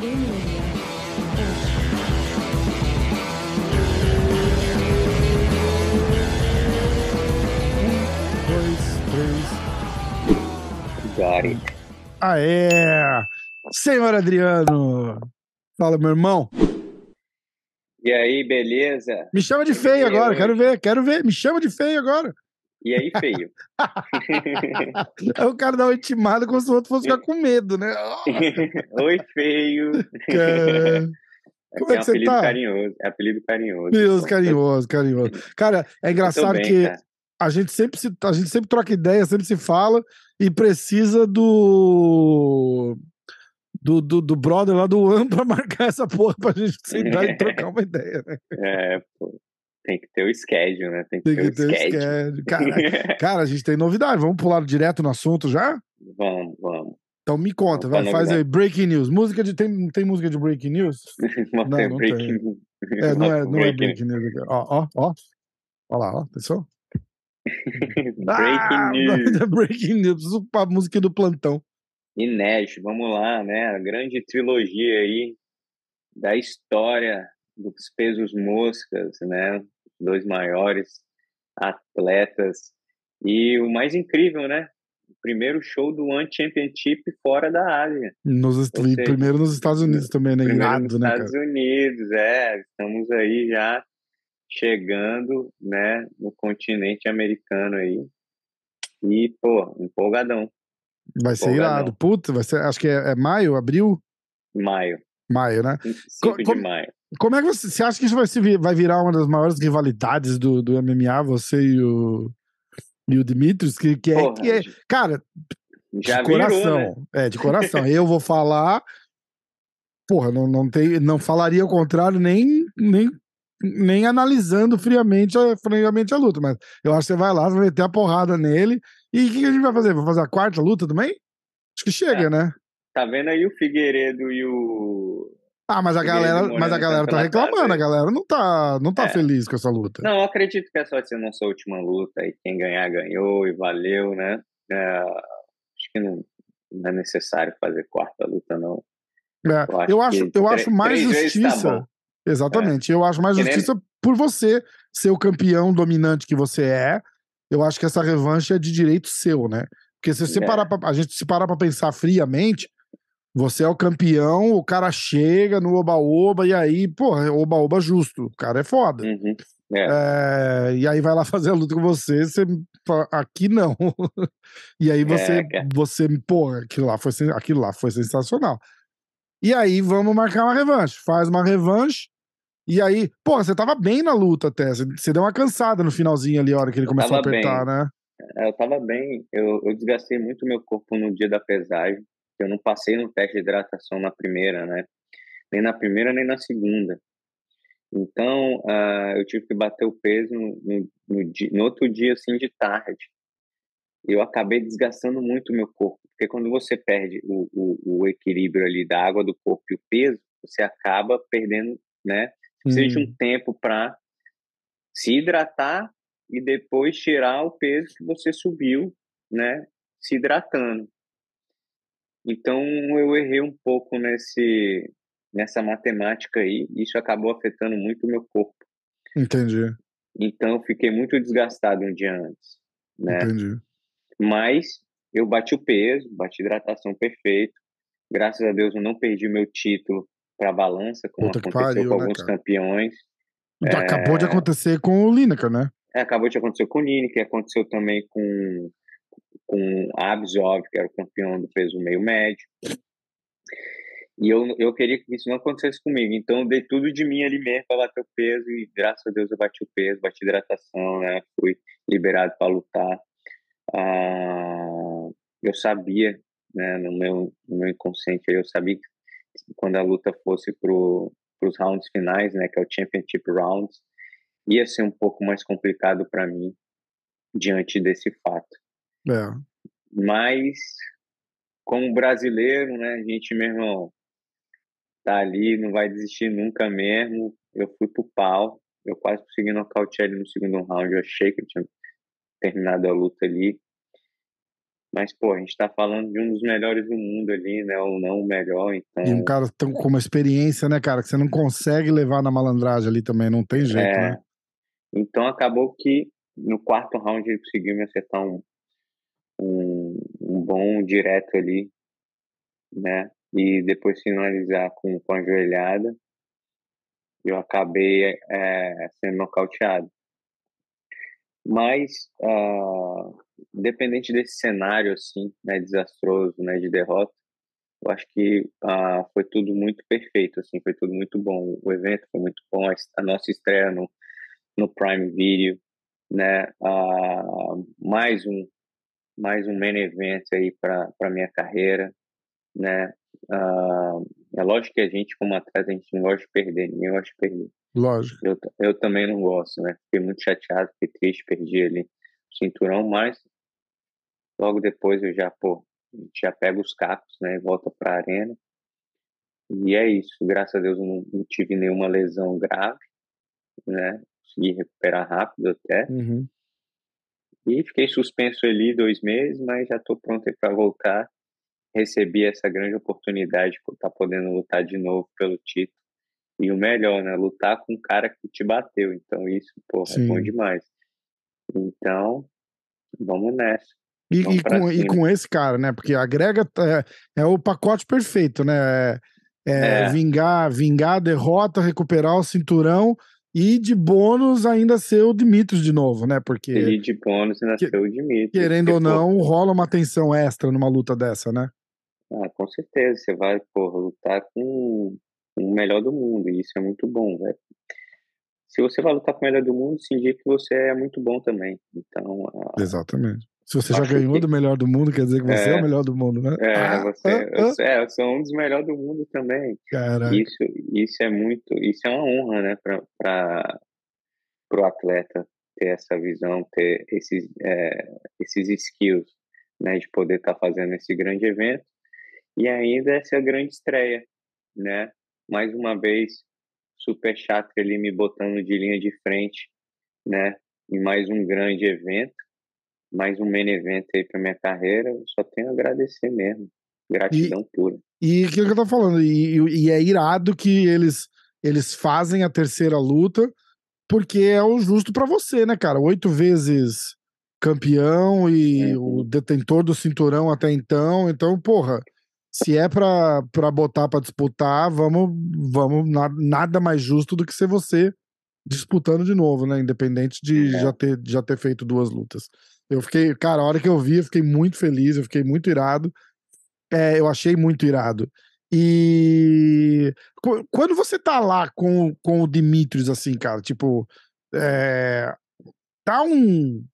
Got it. Aê! Senhor Adriano! Fala, meu irmão. E aí, beleza? Me chama de feio agora, quero ver, quero ver. Me chama de feio agora. E aí, feio? Aí o cara dá uma intimada como se o outro fosse ficar com medo, né? Oi, feio. Cara, Como é um que você tá? carinhoso. É apelido carinhoso. Deus, carinhoso, carinhoso. Cara, é engraçado bem, que cara. a gente sempre se, a gente sempre troca ideia, sempre se fala e precisa do do, do, do brother lá do One pra marcar essa porra pra gente sentar e trocar uma ideia, né? É, pô, tem que ter o schedule, né? Tem que Tem ter o schedule. schedule. Cara, cara, a gente tem novidade. Vamos pular direto no assunto já? vamos, vamos. Então me conta, vai, faz aí. Breaking news. Música de. Tem, tem música de breaking news? Não, Não, breaking tem. news. É, não é, não é breaking- breaking news. Ó, ó, ó. Ó lá, ó. Pensou? breaking Ah, news. breaking news. Preciso pra música do plantão. Inédito, vamos lá, né? A grande trilogia aí da história dos pesos moscas, né? Dois maiores atletas. E o mais incrível, né? O primeiro show do One Championship fora da Ásia. Nos, seja, primeiro nos Estados Unidos também, né? Irado, nos né, Estados cara? Unidos, é. Estamos aí já chegando, né? No continente americano aí. E, pô, empolgadão. Vai ser Empolgadão. irado. Puta, vai ser. Acho que é, é maio, abril? Maio. Maio, né? 5 de maio. Como é que você, você acha que isso vai, se, vai virar uma das maiores rivalidades do, do MMA, você e o, e o Dimitrios? Que, que, é, Porra, que é. Cara, de virou, coração. né? É, de coração. Eu vou falar. Porra, não, não, tem, não falaria o contrário nem, nem, nem analisando friamente a, friamente a luta. Mas eu acho que você vai lá, vai meter a porrada nele. E o que, que a gente vai fazer? Vai fazer a quarta luta também? Acho que chega, É. né? Tá vendo aí o Figueiredo e o. Ah, mas a galera, mas a galera tá reclamando, a galera não tá, não tá É. feliz com essa luta. Não, eu acredito que essa vai ser a nossa última luta e quem ganhar, ganhou e valeu, né? É, acho que não, não é necessário fazer quarta luta, não. É, Eu acho eu acho, eu acho mais tá justiça. bom. Exatamente. Eu acho mais nem- justiça por você ser o campeão dominante que você é. Eu acho que essa revanche é de direito seu, né? Porque se você É. parar pra, a gente se parar pra pensar friamente, você é o campeão, o cara chega no oba-oba e aí, porra, é oba-oba justo. O cara é foda. Uhum. É, É, e aí vai lá fazer a luta com você, você fala, aqui não. e aí você, É, cara. você, pô, aquilo lá, foi, aquilo lá foi sensacional. E aí vamos marcar uma revanche. Faz uma revanche. E aí, pô, você tava bem na luta até. Você, deu uma cansada no finalzinho ali, a hora que ele começou a apertar, né? eu tava bem, eu, eu desgastei muito meu corpo no dia da pesagem. Eu não passei no teste de hidratação na primeira, né? Nem na primeira, nem na segunda. Então, ah, eu tive que bater o peso no, no, no, di- no outro dia, assim, de tarde. Eu acabei desgastando muito o meu corpo, porque quando você perde o, o, o equilíbrio ali da água do corpo e o peso, você acaba perdendo, né? Precisa de Hum. um tempo para se hidratar e depois tirar o peso que você subiu, né? Se hidratando. Então eu errei um pouco nesse nessa matemática aí, e isso acabou afetando muito o meu corpo. Entendi, Então eu fiquei muito desgastado um dia antes, né? entendi. Mas eu bati o peso, bati hidratação perfeito. Graças a Deus eu não perdi meu título para balança, como Puta aconteceu pariu, com né, alguns cara? campeões. Então, Acabou de acontecer com o Lineker, né? É, acabou de acontecer com o que aconteceu também com, com Abzov, que era o campeão do peso meio médio. E eu, eu queria que isso não acontecesse comigo, então eu dei tudo de mim ali mesmo para bater o peso e graças a Deus eu bati o peso, bati hidratação, né? Fui liberado para lutar. Ah, eu sabia, né, no meu, no meu inconsciente, eu sabia que quando a luta fosse para os rounds finais, né, que é o Championship Rounds, ia ser um pouco mais complicado para mim diante desse fato. É. Mas, como brasileiro, né, a gente, meu irmão, tá ali, não vai desistir nunca mesmo. Eu fui pro pau, eu quase consegui nocautear ele no segundo round, eu achei que eu tinha terminado a luta ali. Mas, pô, a gente tá falando de um dos melhores do mundo ali, né? Ou não o melhor, então... E um cara tão, com uma experiência, né, cara, que você não consegue levar na malandragem ali também, não tem jeito, é... né? Então acabou que no quarto round ele conseguiu me acertar um, um, um bom direto ali, né? E depois finalizar com, com a joelhada, eu acabei é, sendo nocauteado. Mas, uh, independente desse cenário, assim, né, desastroso, né, de derrota, eu acho que uh, foi tudo muito perfeito, assim, foi tudo muito bom. O evento foi muito bom, a, a nossa estreia no, no Prime Video, né, uh, mais um mais um main event aí para para minha carreira, né. é lógico que a gente como atleta a gente não gosta de perder, ninguém gosta de perder. Lógico. Eu, eu também não gosto, né? Fiquei muito chateado, fiquei triste, perdi ali o cinturão, mas logo depois eu já, pô, já pego os cacos, né? E volta pra arena. E é isso. Graças a Deus eu não, não tive nenhuma lesão grave, né? Consegui recuperar rápido até. Uhum. E fiquei suspenso ali dois meses, mas já estou pronto para voltar. Recebi essa grande oportunidade por estar tá podendo lutar de novo pelo título. E o melhor, né? Lutar com um cara que te bateu. Então, isso, pô, é bom demais. Então, vamos nessa. E, vamos e, com, e, com, esse cara, né? Porque agrega é, é o pacote perfeito, né? É, é, é, vingar, vingar a derrota, recuperar o cinturão e de bônus ainda ser o Dimitrios de novo, né? Porque. E de bônus ainda que, ser o Dimitrios. Querendo ou não, pô, rola uma tensão extra numa luta dessa, né? Ah, com certeza. Você vai, pô, lutar com o melhor do mundo, e isso é muito bom, velho. Se você vai lutar com o melhor do mundo, se indica que você é muito bom também. Então. Exatamente. Se você já ganhou que... do melhor do mundo, quer dizer que você é, é o melhor do mundo, né? É, ah, você, ah, eu, ah. É, eu sou um dos melhores do mundo também. Caraca. Isso, isso é muito, isso é uma honra, né, para o atleta ter essa visão, ter esses, é, esses skills, né, de poder estar tá fazendo esse grande evento e ainda essa grande estreia, né? mais uma vez, Super Chato ali me botando de linha de frente, né? Em mais um grande evento, mais um main event aí para minha carreira. Eu só tenho a agradecer mesmo. Gratidão e, pura. E aquilo que eu tô falando, e, e é irado que eles, eles fazem a terceira luta, porque é o justo para você, né, cara? Oito vezes campeão e uhum. o detentor do cinturão até então. Então, porra, se é pra, pra botar pra disputar, vamos, vamos na, nada mais justo do que ser você disputando de novo, né? Independente de é. já, ter, já ter feito duas lutas. Eu fiquei, cara, a hora que eu vi, eu fiquei muito feliz, eu fiquei muito irado. É, eu achei muito irado. E quando você tá lá com, com o Dimitrios, assim, cara, tipo, é, tá um,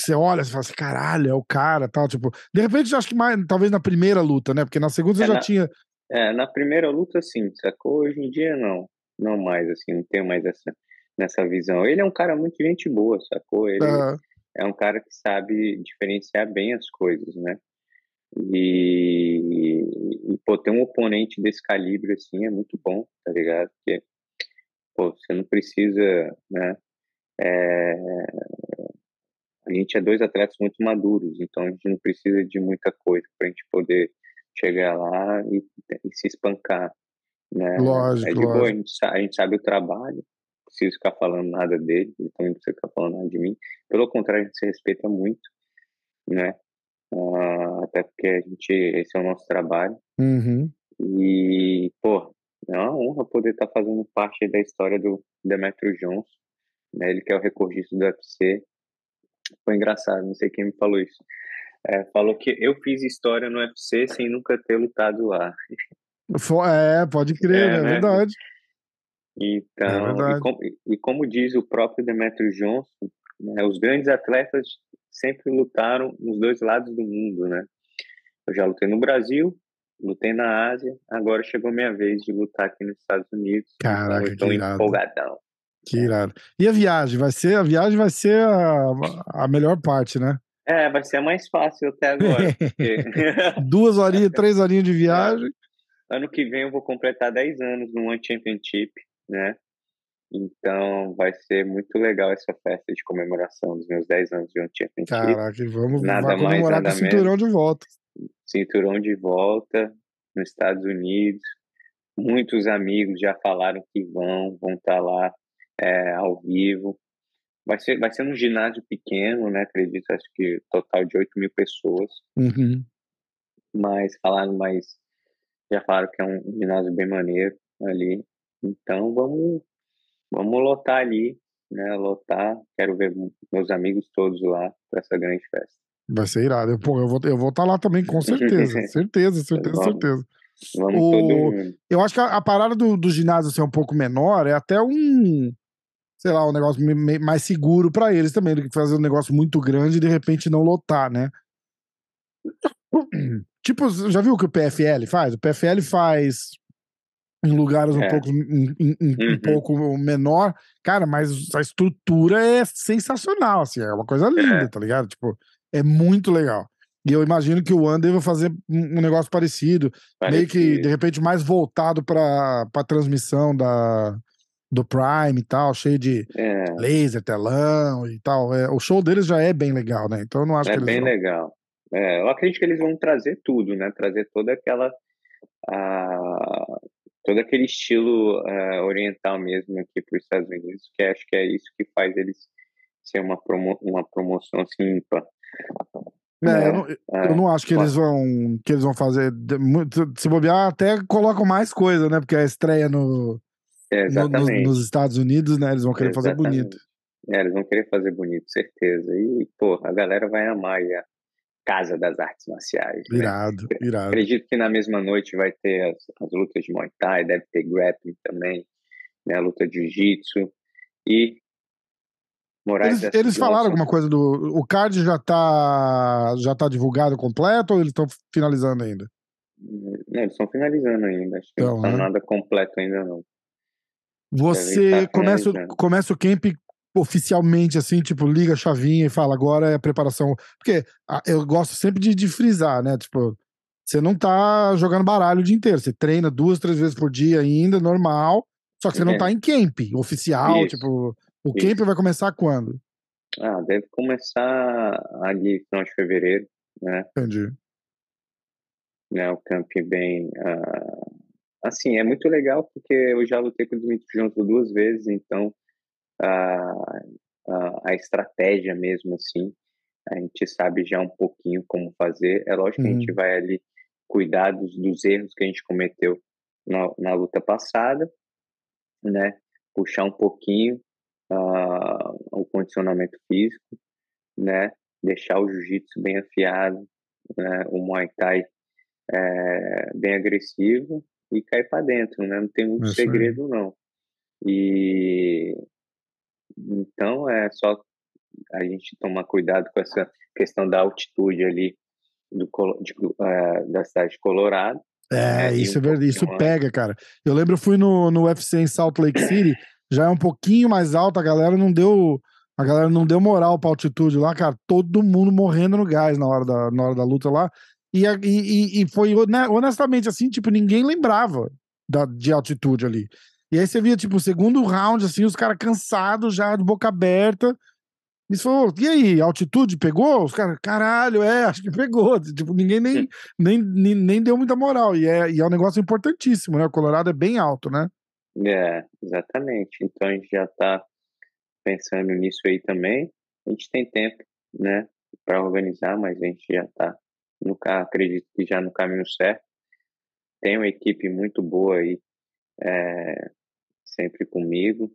você olha e fala assim, caralho, é o cara, tal, tipo, de repente, acho que mais, talvez na primeira luta, né, porque na segunda você é, já na, tinha... É, na primeira luta, sim, sacou? Hoje em dia, não, não mais, assim, não tenho mais essa, nessa visão. Ele é um cara muito gente boa, sacou? Ele uhum. É um cara que sabe diferenciar bem as coisas, né, e, e, pô, ter um oponente desse calibre, assim, é muito bom, tá ligado? Porque, pô, você não precisa, né, é, a gente é dois atletas muito maduros, então a gente não precisa de muita coisa para a gente poder chegar lá e, e, se espancar, né? Lógico, é de lógico. boa, a gente, sabe, a gente sabe o trabalho, preciso ficar falando nada dele, ele também não precisa ficar falando nada de mim. Pelo contrário, a gente se respeita muito, né? Uh, até porque a gente, esse é o nosso trabalho. Uhum. E, pô, é uma honra poder estar tá fazendo parte da história do Demetrio Johnson, né? Ele que é o recordista do UFC, foi engraçado, não sei quem me falou isso. É, falou que eu fiz história no UFC sem nunca ter lutado lá. É, pode crer, é, é né? verdade. Então, é. E, como, e, como, diz o próprio Demetrio Johnson, né, os grandes atletas sempre lutaram nos dois lados do mundo, né? Eu já lutei no Brasil, lutei na Ásia, agora chegou minha vez de lutar aqui nos Estados Unidos. Então Caraca, então eu tô empolgadão. Que irado. E a viagem? Vai ser, a viagem vai ser a, a melhor parte, né? É, vai ser a mais fácil até agora. Porque... Duas horinhas, três horinhas de viagem. Ano que vem eu vou completar 10 anos no One Championship, né? Então vai ser muito legal essa festa de comemoração dos meus 10 anos de um. Caraca, vamos nada mais, nada com o cinturão de volta. Cinturão de volta nos Estados Unidos. Muitos amigos já falaram que vão, vão estar tá lá é, ao vivo. Vai ser, vai ser num ginásio pequeno, né? Acredito, acho que total de 8 mil pessoas. Uhum. Mas falaram mais. Já falaram que é um ginásio bem maneiro ali. Então vamos, vamos lotar ali, né? Lotar. Quero ver meus amigos todos lá para essa grande festa. Vai ser irado. Eu, pô, eu vou eu vou estar tá lá também, com certeza. certeza, certeza, vamos, certeza. Vamos o. Eu acho que a, a parada do, do ginásio ser um pouco menor é até um sei lá, um negócio mais seguro para eles também, do que fazer um negócio muito grande e de repente não lotar, né? Tipo, já viu o que o PFL faz? O PFL faz em lugares um, é. pouco, um, um, uhum. um, pouco menor, cara, mas a estrutura é sensacional, assim, é uma coisa linda, é. tá ligado? Tipo, é muito legal. E eu imagino que o Under vai fazer um negócio parecido, parecido, meio que, de repente, mais voltado para a transmissão da, do Prime e tal, cheio de é. laser, telão e tal. É, o show deles já é bem legal, né? Então eu não acho é que eles bem vão... legal. É, eu acredito que eles vão trazer tudo, né? Trazer toda aquela a, todo aquele estilo uh, oriental mesmo aqui para os Estados Unidos, que acho que é isso que faz eles ser uma, promo uma promoção assim ímpar. É, é, eu, não, é, eu, não, acho que eles vão que eles vão fazer se bobear até colocam mais coisa, né? Porque a estreia no é, no, nos, nos, Estados Unidos, né? Eles vão querer exatamente. fazer bonito. É, eles vão querer fazer bonito, certeza. E, pô, a galera vai amar a Casa das Artes Marciais. Né? Irado, né? irado. Acredito que na mesma noite vai ter as, as lutas de Muay Thai, deve ter grappling também, né? A luta de Jiu-Jitsu. E Moraes eles, eles falaram alguma coisa do. O card já tá, já tá divulgado completo ou eles estão finalizando ainda? Não, eles estão finalizando ainda. Acho que então, não tá né? nada completo ainda não. Você começa, começa o camp oficialmente, assim, tipo, liga a chavinha e fala, agora é a preparação. Porque eu gosto sempre de, de frisar, né? Tipo, você não tá jogando baralho o dia inteiro. Você treina duas, três vezes por dia ainda, normal. Só que você é. não tá em camp oficial. Isso. Tipo, o Isso. camp vai começar quando? Ah, deve começar ali final de fevereiro, né? Entendi. Né, o camp bem. Uh, assim, é muito legal porque eu já lutei com o Dimitri Junto duas vezes, então a, a, a, estratégia mesmo, assim, a gente sabe já um pouquinho como fazer. É lógico uhum. que a gente uhum. vai ali cuidar dos, dos erros que a gente cometeu na, na luta passada, né? Puxar um pouquinho uh, o condicionamento físico, né? Deixar o jiu-jitsu bem afiado, né? O Muay Thai é, bem agressivo e cair para dentro, né? Não tem muito Isso segredo, é. não. E então é só a gente tomar cuidado com essa questão da altitude ali do, de, uh, da cidade de Colorado. É, né? isso um é verdade, isso pega, cara. Eu lembro, eu fui no, no UFC em Salt Lake City, já é um pouquinho mais alto, a galera não deu. A galera não deu moral pra altitude lá, cara. Todo mundo morrendo no gás na hora da, na hora da luta lá. E, e, e foi honestamente assim, tipo, ninguém lembrava da, de altitude ali. E aí você via, tipo, o segundo round, assim, os caras cansados já, de boca aberta. E você falou, e aí, altitude pegou? Os caras, caralho, é, acho que pegou. Tipo, ninguém nem, nem, nem, nem deu muita moral. E é, e é um negócio importantíssimo, né? O Colorado é bem alto, né? É, exatamente. Então a gente já tá pensando nisso aí também. A gente tem tempo, né, para organizar, mas a gente já tá no, acredito que já no caminho certo. Tem uma equipe muito boa aí, é, sempre comigo,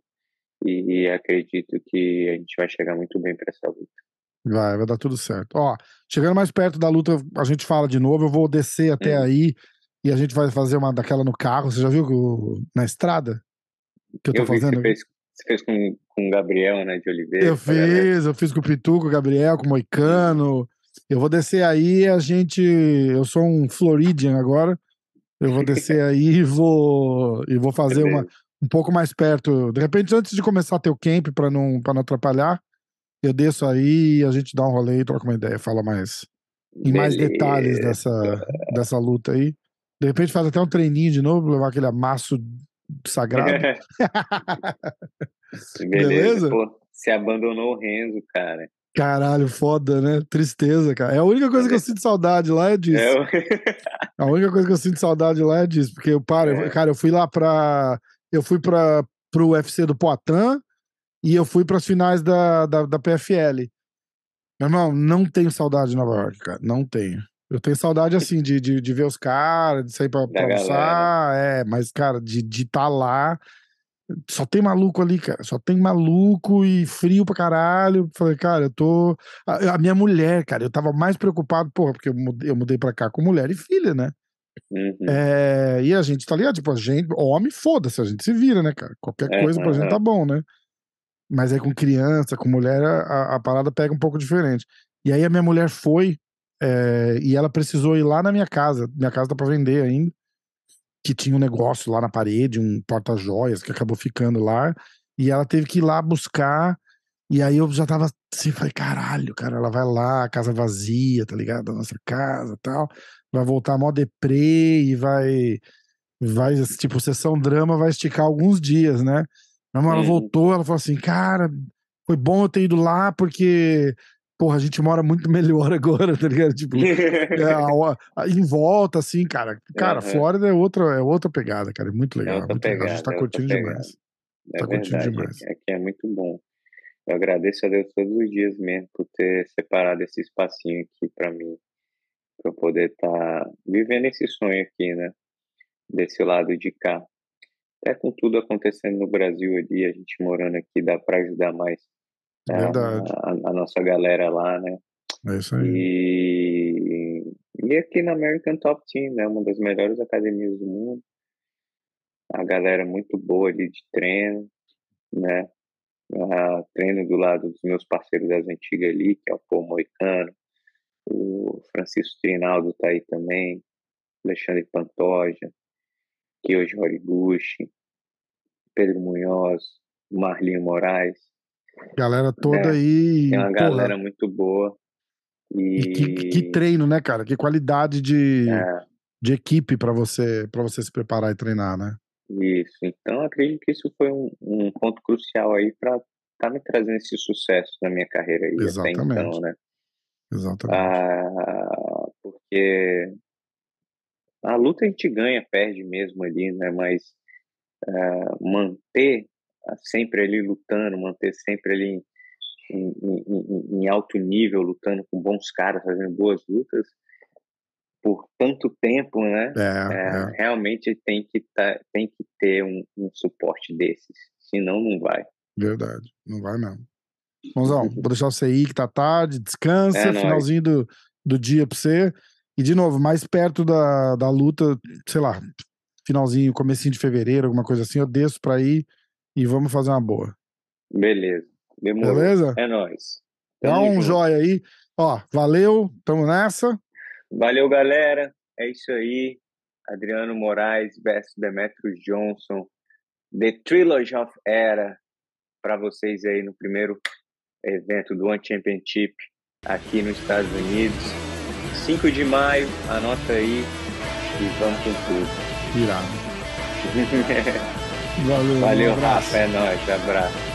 e, e, acredito que a gente vai chegar muito bem para essa luta. Vai, vai dar tudo certo. Ó, chegando mais perto da luta, a gente fala de novo. Eu vou descer até hum. aí e a gente vai fazer uma daquela no carro. Você já viu na estrada? Que eu tô eu fazendo? Você fez, você fez, com, com o Gabriel, né, de Oliveira. Eu fiz, eu fiz com o Pitu, com o Gabriel, com o Moicano. Eu vou descer aí a gente. Eu sou um Floridian agora. Eu vou descer aí e vou, e vou fazer uma, um pouco mais perto. De repente, antes de começar teu camp, para não, pra não atrapalhar, eu desço aí a gente dá um rolê e troca uma ideia, fala mais em mais detalhes dessa, dessa luta aí. De repente faz até um treininho de novo, levar aquele amasso sagrado. Beleza? Beleza? Pô, você abandonou o Renzo, cara. Caralho, foda, né? Tristeza, cara. É a única coisa que eu sinto saudade lá é disso. É... a única coisa que eu sinto saudade lá é disso. Porque eu paro, é. cara, eu fui lá pra. Eu fui pra, pro UFC do Poitin e eu fui pras finais da, da, da PFL. Meu irmão, não tenho saudade de Nova York, cara. Não tenho. Eu tenho saudade, assim, de, de, de ver os caras, de sair pra, pra almoçar. É, mas, cara, de estar de tá lá só tem maluco ali, cara. Só tem maluco e frio pra caralho. Falei, cara, eu tô. A, a minha mulher, cara, eu tava mais preocupado, porra, porque eu mudei, eu mudei pra cá com mulher e filha, né? Uhum. É, e a gente tá ligado, tipo, a gente, homem, foda-se, a gente se vira, né, cara? Qualquer é, coisa pra gente tá bom, né? Mas aí com criança, com mulher, a, a parada pega um pouco diferente. E aí a minha mulher foi é, e ela precisou ir lá na minha casa. Minha casa tá pra vender ainda que tinha um negócio lá na parede, um porta-joias que acabou ficando lá, e ela teve que ir lá buscar, e aí eu já tava assim, falei, caralho, cara, ela vai lá, casa vazia, tá ligado? Da nossa casa tal, vai voltar mó deprê e vai, vai, tipo, sessão drama vai esticar alguns dias, né? Mas ela voltou, ela falou assim, cara, foi bom eu ter ido lá porque porra, a gente mora muito melhor agora, tá ligado? Tipo, é, a, a, em volta, assim, cara. Cara, uhum. Flórida é outra, é outra pegada, cara. É muito é legal. É muito pegada, legal. A gente tá é curtindo demais. É tá verdade, curtindo demais. Aqui é muito bom. Eu agradeço a Deus todos os dias mesmo por ter separado esse espacinho aqui para mim, para eu poder estar tá vivendo esse sonho aqui, né? Desse lado de cá. Até com tudo acontecendo no Brasil ali, a gente morando aqui, dá para ajudar mais é Verdade. A, a, nossa galera lá, né? É isso aí. E, e aqui na American Top Team, né? Uma das melhores academias do mundo. A galera muito boa ali de treino, né? Uh, treino do lado dos meus parceiros das antigas ali, que é o Paul Moicano, o Francisco Trinaldo tá aí também, Alexandre Pantoja, Kyo Horiguchi, Pedro Munhoz, Marlinho Moraes, Galera toda é, aí. Tem uma porra, galera muito boa. E... e que, que, treino, né, cara? Que qualidade de, é. de equipe para você para você se preparar e treinar, né? Isso. Então, acredito que isso foi um, um ponto crucial aí para tá me trazendo esse sucesso na minha carreira aí Exatamente. até então, né? Exatamente. Ah, porque a luta a gente ganha, perde mesmo ali, né? Mas ah, manter sempre ali lutando, manter sempre ali em, em, em, alto nível, lutando com bons caras, fazendo boas lutas por tanto tempo, né? É, é, é. Realmente tem que, tá, tem que ter um, um, suporte desses, senão não vai. Verdade, não vai mesmo. Mãozão, vou deixar você ir que tá tarde, descansa, é finalzinho do, do dia pra você. E de novo, mais perto da, da luta, sei lá, finalzinho, comecinho de fevereiro, alguma coisa assim, eu desço pra ir e vamos fazer uma boa. Beleza. Demorou. Beleza? É nóis. Dá um joia aí. Ó, valeu, tamo nessa. Valeu, galera. É isso aí. Adriano Moraes versus Demetrius Johnson. The Trilogy of Era para vocês aí no primeiro evento do One Championship aqui nos Estados Unidos. 5 de maio, anota aí e vamos com tudo. Irado. Valeu, Valeu um Rafa. É nóis. Abraço.